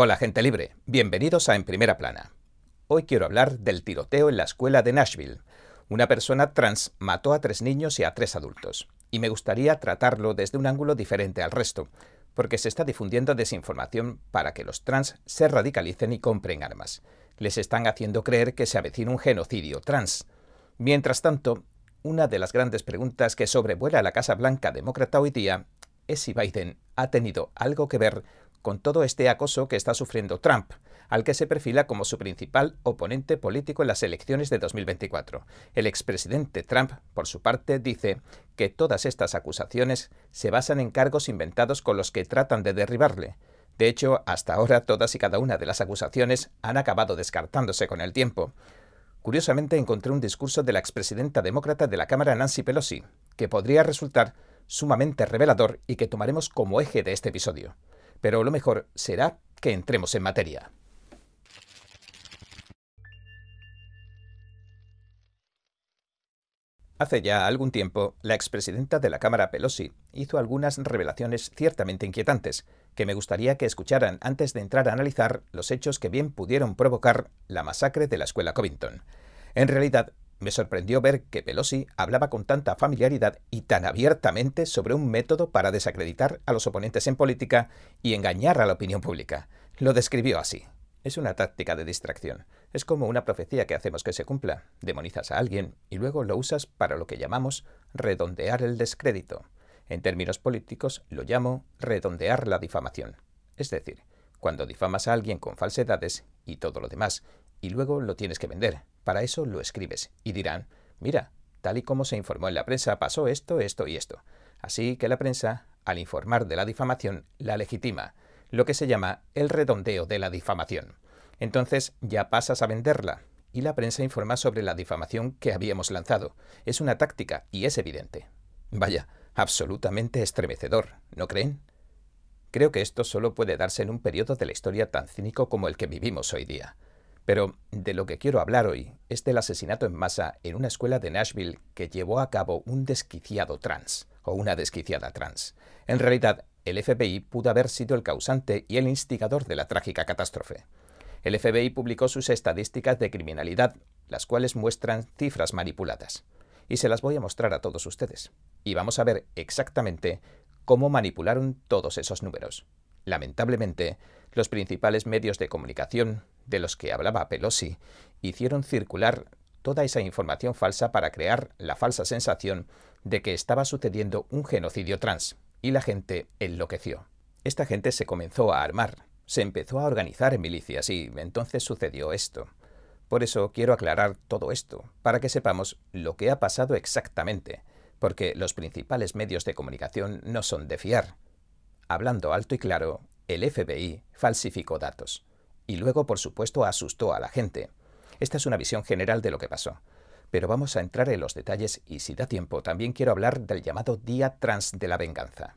Hola gente libre, bienvenidos a En Primera Plana. Hoy quiero hablar del tiroteo en la escuela de Nashville. Una persona trans mató a tres niños y a tres adultos, y me gustaría tratarlo desde un ángulo diferente al resto, porque se está difundiendo desinformación para que los trans se radicalicen y compren armas. Les están haciendo creer que se avecina un genocidio trans. Mientras tanto, una de las grandes preguntas que sobrevuela la Casa Blanca demócrata hoy día es si Biden ha tenido algo que ver con todo este acoso que está sufriendo Trump, al que se perfila como su principal oponente político en las elecciones de 2024. El expresidente Trump, por su parte, dice que todas estas acusaciones se basan en cargos inventados con los que tratan de derribarle. De hecho, hasta ahora todas y cada una de las acusaciones han acabado descartándose con el tiempo. Curiosamente encontré un discurso de la expresidenta demócrata de la Cámara Nancy Pelosi, que podría resultar sumamente revelador y que tomaremos como eje de este episodio pero lo mejor será que entremos en materia. Hace ya algún tiempo, la expresidenta de la Cámara Pelosi hizo algunas revelaciones ciertamente inquietantes, que me gustaría que escucharan antes de entrar a analizar los hechos que bien pudieron provocar la masacre de la escuela Covington. En realidad, me sorprendió ver que Pelosi hablaba con tanta familiaridad y tan abiertamente sobre un método para desacreditar a los oponentes en política y engañar a la opinión pública. Lo describió así. Es una táctica de distracción. Es como una profecía que hacemos que se cumpla. Demonizas a alguien y luego lo usas para lo que llamamos redondear el descrédito. En términos políticos lo llamo redondear la difamación. Es decir, cuando difamas a alguien con falsedades y todo lo demás, y luego lo tienes que vender, para eso lo escribes y dirán, mira, tal y como se informó en la prensa pasó esto, esto y esto. Así que la prensa, al informar de la difamación, la legitima, lo que se llama el redondeo de la difamación. Entonces ya pasas a venderla y la prensa informa sobre la difamación que habíamos lanzado. Es una táctica y es evidente. Vaya, absolutamente estremecedor, ¿no creen? Creo que esto solo puede darse en un periodo de la historia tan cínico como el que vivimos hoy día. Pero de lo que quiero hablar hoy es del asesinato en masa en una escuela de Nashville que llevó a cabo un desquiciado trans, o una desquiciada trans. En realidad, el FBI pudo haber sido el causante y el instigador de la trágica catástrofe. El FBI publicó sus estadísticas de criminalidad, las cuales muestran cifras manipuladas. Y se las voy a mostrar a todos ustedes. Y vamos a ver exactamente cómo manipularon todos esos números. Lamentablemente, los principales medios de comunicación, de los que hablaba Pelosi, hicieron circular toda esa información falsa para crear la falsa sensación de que estaba sucediendo un genocidio trans, y la gente enloqueció. Esta gente se comenzó a armar, se empezó a organizar en milicias y entonces sucedió esto. Por eso quiero aclarar todo esto, para que sepamos lo que ha pasado exactamente, porque los principales medios de comunicación no son de fiar. Hablando alto y claro, el FBI falsificó datos y luego, por supuesto, asustó a la gente. Esta es una visión general de lo que pasó. Pero vamos a entrar en los detalles y si da tiempo también quiero hablar del llamado Día Trans de la Venganza.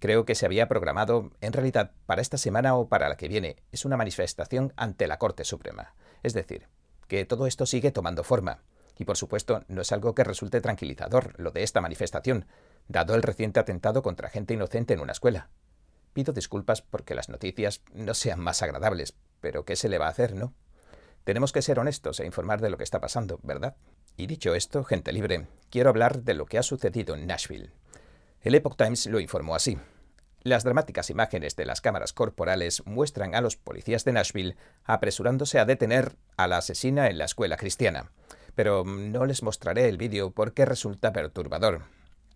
Creo que se había programado, en realidad, para esta semana o para la que viene. Es una manifestación ante la Corte Suprema. Es decir, que todo esto sigue tomando forma. Y por supuesto, no es algo que resulte tranquilizador lo de esta manifestación, dado el reciente atentado contra gente inocente en una escuela. Pido disculpas porque las noticias no sean más agradables, pero ¿qué se le va a hacer, no? Tenemos que ser honestos e informar de lo que está pasando, ¿verdad? Y dicho esto, gente libre, quiero hablar de lo que ha sucedido en Nashville. El Epoch Times lo informó así. Las dramáticas imágenes de las cámaras corporales muestran a los policías de Nashville apresurándose a detener a la asesina en la escuela cristiana. Pero no les mostraré el vídeo porque resulta perturbador.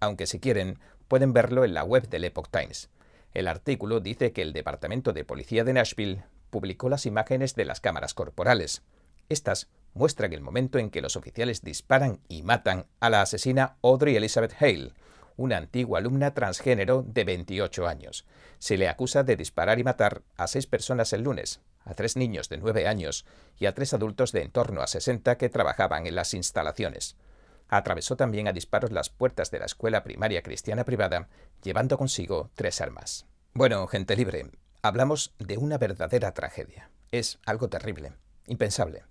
Aunque si quieren, pueden verlo en la web del Epoch Times. El artículo dice que el Departamento de Policía de Nashville publicó las imágenes de las cámaras corporales. Estas muestran el momento en que los oficiales disparan y matan a la asesina Audrey Elizabeth Hale, una antigua alumna transgénero de 28 años. Se le acusa de disparar y matar a seis personas el lunes, a tres niños de 9 años y a tres adultos de en torno a 60 que trabajaban en las instalaciones. Atravesó también a disparos las puertas de la escuela primaria cristiana privada, llevando consigo tres armas. Bueno, gente libre, Hablamos de una verdadera tragedia. Es algo terrible, impensable.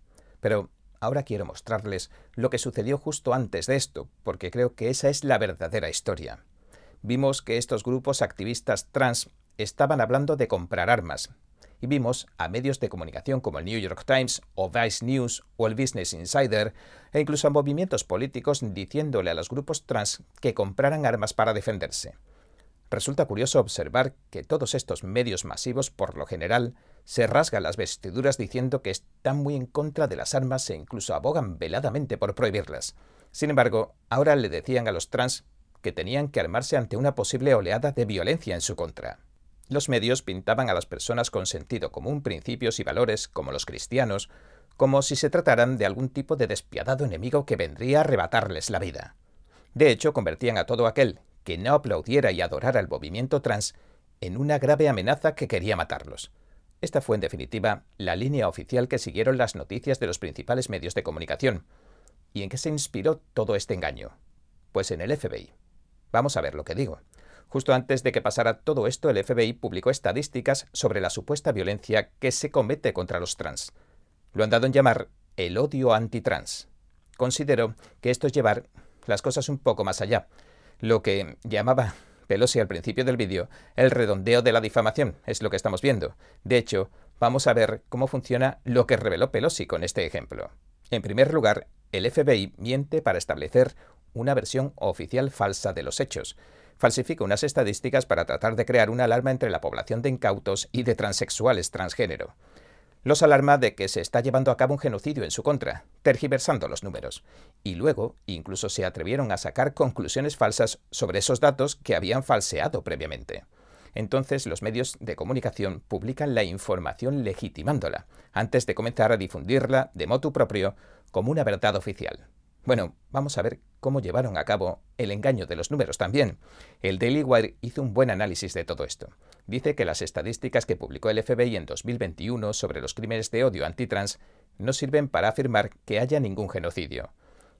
Pero ahora quiero mostrarles lo que sucedió justo antes de esto, porque creo que esa es la verdadera historia. Vimos que estos grupos activistas trans estaban hablando de comprar armas, y vimos a medios de comunicación como el New York Times o Vice News o el Business Insider e incluso a movimientos políticos diciéndole a los grupos trans que compraran armas para defenderse. Resulta curioso observar que todos estos medios masivos, por lo general, se rasgan las vestiduras diciendo que están muy en contra de las armas e incluso abogan veladamente por prohibirlas. Sin embargo, ahora le decían a los trans que tenían que armarse ante una posible oleada de violencia en su contra. Los medios pintaban a las personas con sentido común, principios y valores, como los cristianos, como si se trataran de algún tipo de despiadado enemigo que vendría a arrebatarles la vida. De hecho, convertían a todo aquel que no aplaudiera y adorara el movimiento trans en una grave amenaza que quería matarlos. Esta fue, en definitiva, la línea oficial que siguieron las noticias de los principales medios de comunicación. ¿Y en qué se inspiró todo este engaño? Pues en el FBI. Vamos a ver lo que digo. Justo antes de que pasara todo esto, el FBI publicó estadísticas sobre la supuesta violencia que se comete contra los trans. Lo han dado en llamar el odio antitrans. Considero que esto es llevar las cosas un poco más allá, lo que llamaba Pelosi al principio del vídeo, el redondeo de la difamación, es lo que estamos viendo. De hecho, vamos a ver cómo funciona lo que reveló Pelosi con este ejemplo. En primer lugar, el FBI miente para establecer una versión oficial falsa de los hechos. Falsifica unas estadísticas para tratar de crear una alarma entre la población de incautos y de transexuales transgénero los alarma de que se está llevando a cabo un genocidio en su contra, tergiversando los números. Y luego incluso se atrevieron a sacar conclusiones falsas sobre esos datos que habían falseado previamente. Entonces los medios de comunicación publican la información legitimándola, antes de comenzar a difundirla de motu propio como una verdad oficial. Bueno, vamos a ver cómo llevaron a cabo el engaño de los números también. El Daily Wire hizo un buen análisis de todo esto. Dice que las estadísticas que publicó el FBI en 2021 sobre los crímenes de odio antitrans no sirven para afirmar que haya ningún genocidio.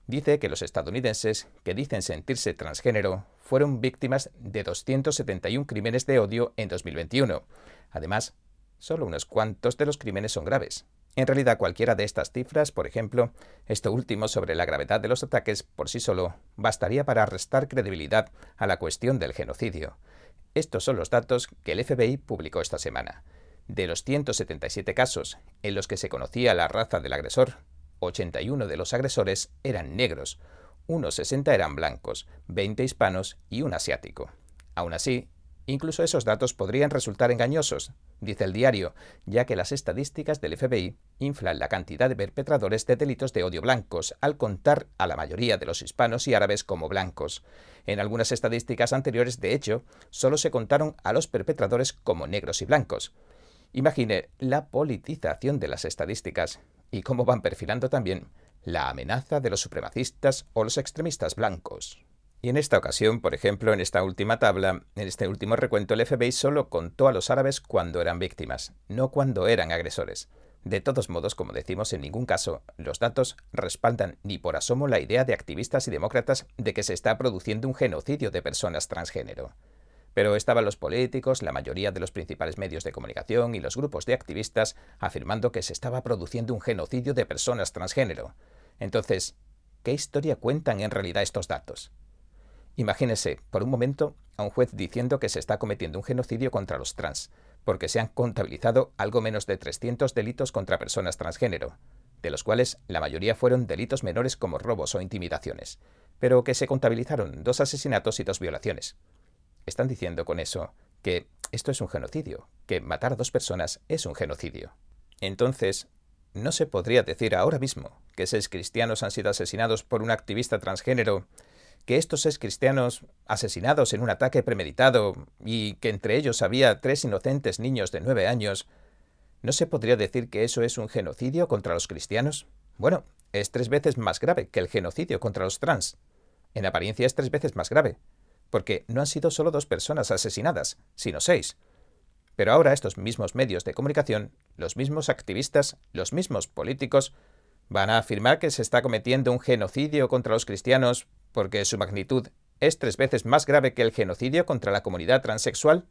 Dice que los estadounidenses que dicen sentirse transgénero fueron víctimas de 271 crímenes de odio en 2021. Además, solo unos cuantos de los crímenes son graves. En realidad, cualquiera de estas cifras, por ejemplo, esto último sobre la gravedad de los ataques por sí solo, bastaría para restar credibilidad a la cuestión del genocidio. Estos son los datos que el FBI publicó esta semana. De los 177 casos en los que se conocía la raza del agresor, 81 de los agresores eran negros, unos 60 eran blancos, 20 hispanos y un asiático. Aún así, Incluso esos datos podrían resultar engañosos, dice el diario, ya que las estadísticas del FBI inflan la cantidad de perpetradores de delitos de odio blancos al contar a la mayoría de los hispanos y árabes como blancos. En algunas estadísticas anteriores, de hecho, solo se contaron a los perpetradores como negros y blancos. Imagine la politización de las estadísticas y cómo van perfilando también la amenaza de los supremacistas o los extremistas blancos. Y en esta ocasión, por ejemplo, en esta última tabla, en este último recuento, el FBI solo contó a los árabes cuando eran víctimas, no cuando eran agresores. De todos modos, como decimos, en ningún caso los datos respaldan ni por asomo la idea de activistas y demócratas de que se está produciendo un genocidio de personas transgénero. Pero estaban los políticos, la mayoría de los principales medios de comunicación y los grupos de activistas afirmando que se estaba produciendo un genocidio de personas transgénero. Entonces, ¿qué historia cuentan en realidad estos datos? Imagínese, por un momento, a un juez diciendo que se está cometiendo un genocidio contra los trans, porque se han contabilizado algo menos de 300 delitos contra personas transgénero, de los cuales la mayoría fueron delitos menores como robos o intimidaciones, pero que se contabilizaron dos asesinatos y dos violaciones. Están diciendo con eso que esto es un genocidio, que matar a dos personas es un genocidio. Entonces, ¿no se podría decir ahora mismo que seis cristianos han sido asesinados por un activista transgénero que estos seis cristianos asesinados en un ataque premeditado y que entre ellos había tres inocentes niños de nueve años, ¿no se podría decir que eso es un genocidio contra los cristianos? Bueno, es tres veces más grave que el genocidio contra los trans. En apariencia es tres veces más grave, porque no han sido solo dos personas asesinadas, sino seis. Pero ahora estos mismos medios de comunicación, los mismos activistas, los mismos políticos, van a afirmar que se está cometiendo un genocidio contra los cristianos porque su magnitud es tres veces más grave que el genocidio contra la comunidad transexual?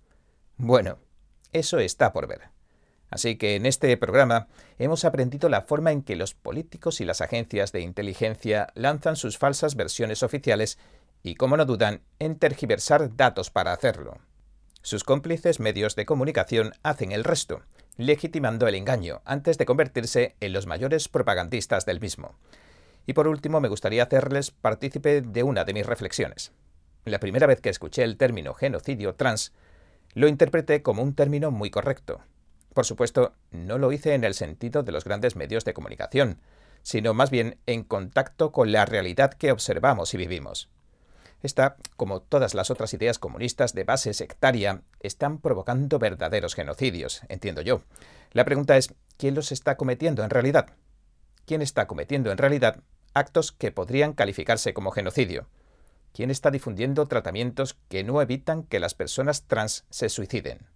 Bueno, eso está por ver. Así que en este programa hemos aprendido la forma en que los políticos y las agencias de inteligencia lanzan sus falsas versiones oficiales y cómo no dudan en tergiversar datos para hacerlo. Sus cómplices medios de comunicación hacen el resto, legitimando el engaño antes de convertirse en los mayores propagandistas del mismo. Y por último, me gustaría hacerles partícipe de una de mis reflexiones. La primera vez que escuché el término genocidio trans, lo interpreté como un término muy correcto. Por supuesto, no lo hice en el sentido de los grandes medios de comunicación, sino más bien en contacto con la realidad que observamos y vivimos. Esta, como todas las otras ideas comunistas de base sectaria, están provocando verdaderos genocidios, entiendo yo. La pregunta es, ¿quién los está cometiendo en realidad? ¿Quién está cometiendo en realidad actos que podrían calificarse como genocidio? ¿Quién está difundiendo tratamientos que no evitan que las personas trans se suiciden?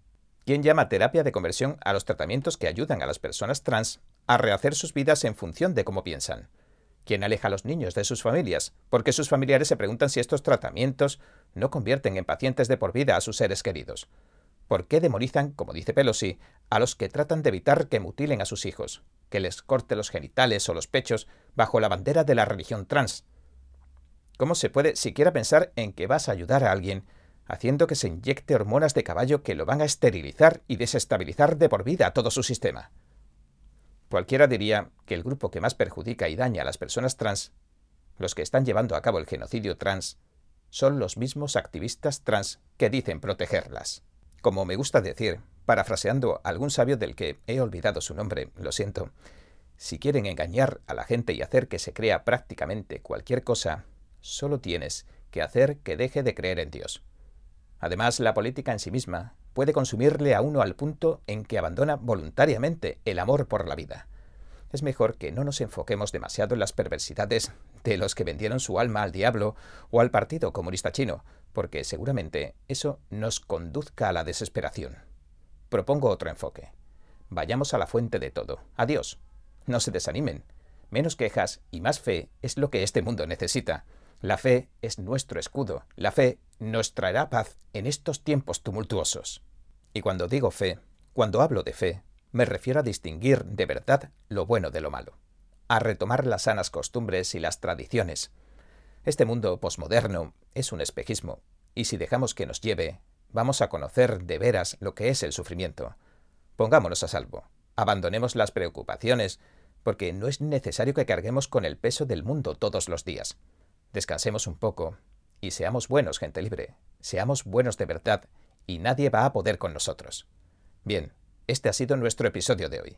¿Quién llama terapia de conversión a los tratamientos que ayudan a las personas trans a rehacer sus vidas en función de cómo piensan? ¿Quién aleja a los niños de sus familias, porque sus familiares se preguntan si estos tratamientos no convierten en pacientes de por vida a sus seres queridos. ¿Por qué demonizan, como dice Pelosi, a los que tratan de evitar que mutilen a sus hijos, que les corte los genitales o los pechos bajo la bandera de la religión trans? ¿Cómo se puede siquiera pensar en que vas a ayudar a alguien haciendo que se inyecte hormonas de caballo que lo van a esterilizar y desestabilizar de por vida todo su sistema? Cualquiera diría que el grupo que más perjudica y daña a las personas trans, los que están llevando a cabo el genocidio trans, son los mismos activistas trans que dicen protegerlas. Como me gusta decir, parafraseando a algún sabio del que he olvidado su nombre, lo siento, si quieren engañar a la gente y hacer que se crea prácticamente cualquier cosa, solo tienes que hacer que deje de creer en Dios. Además, la política en sí misma puede consumirle a uno al punto en que abandona voluntariamente el amor por la vida. Es mejor que no nos enfoquemos demasiado en las perversidades de los que vendieron su alma al diablo o al Partido Comunista Chino, porque seguramente eso nos conduzca a la desesperación. Propongo otro enfoque. Vayamos a la fuente de todo, a Dios. No se desanimen. Menos quejas y más fe es lo que este mundo necesita. La fe es nuestro escudo. La fe nos traerá paz en estos tiempos tumultuosos. Y cuando digo fe, cuando hablo de fe, me refiero a distinguir de verdad lo bueno de lo malo, a retomar las sanas costumbres y las tradiciones. Este mundo posmoderno es un espejismo, y si dejamos que nos lleve, vamos a conocer de veras lo que es el sufrimiento. Pongámonos a salvo, abandonemos las preocupaciones, porque no es necesario que carguemos con el peso del mundo todos los días. Descansemos un poco y seamos buenos, gente libre. Seamos buenos de verdad y nadie va a poder con nosotros. Bien, este ha sido nuestro episodio de hoy.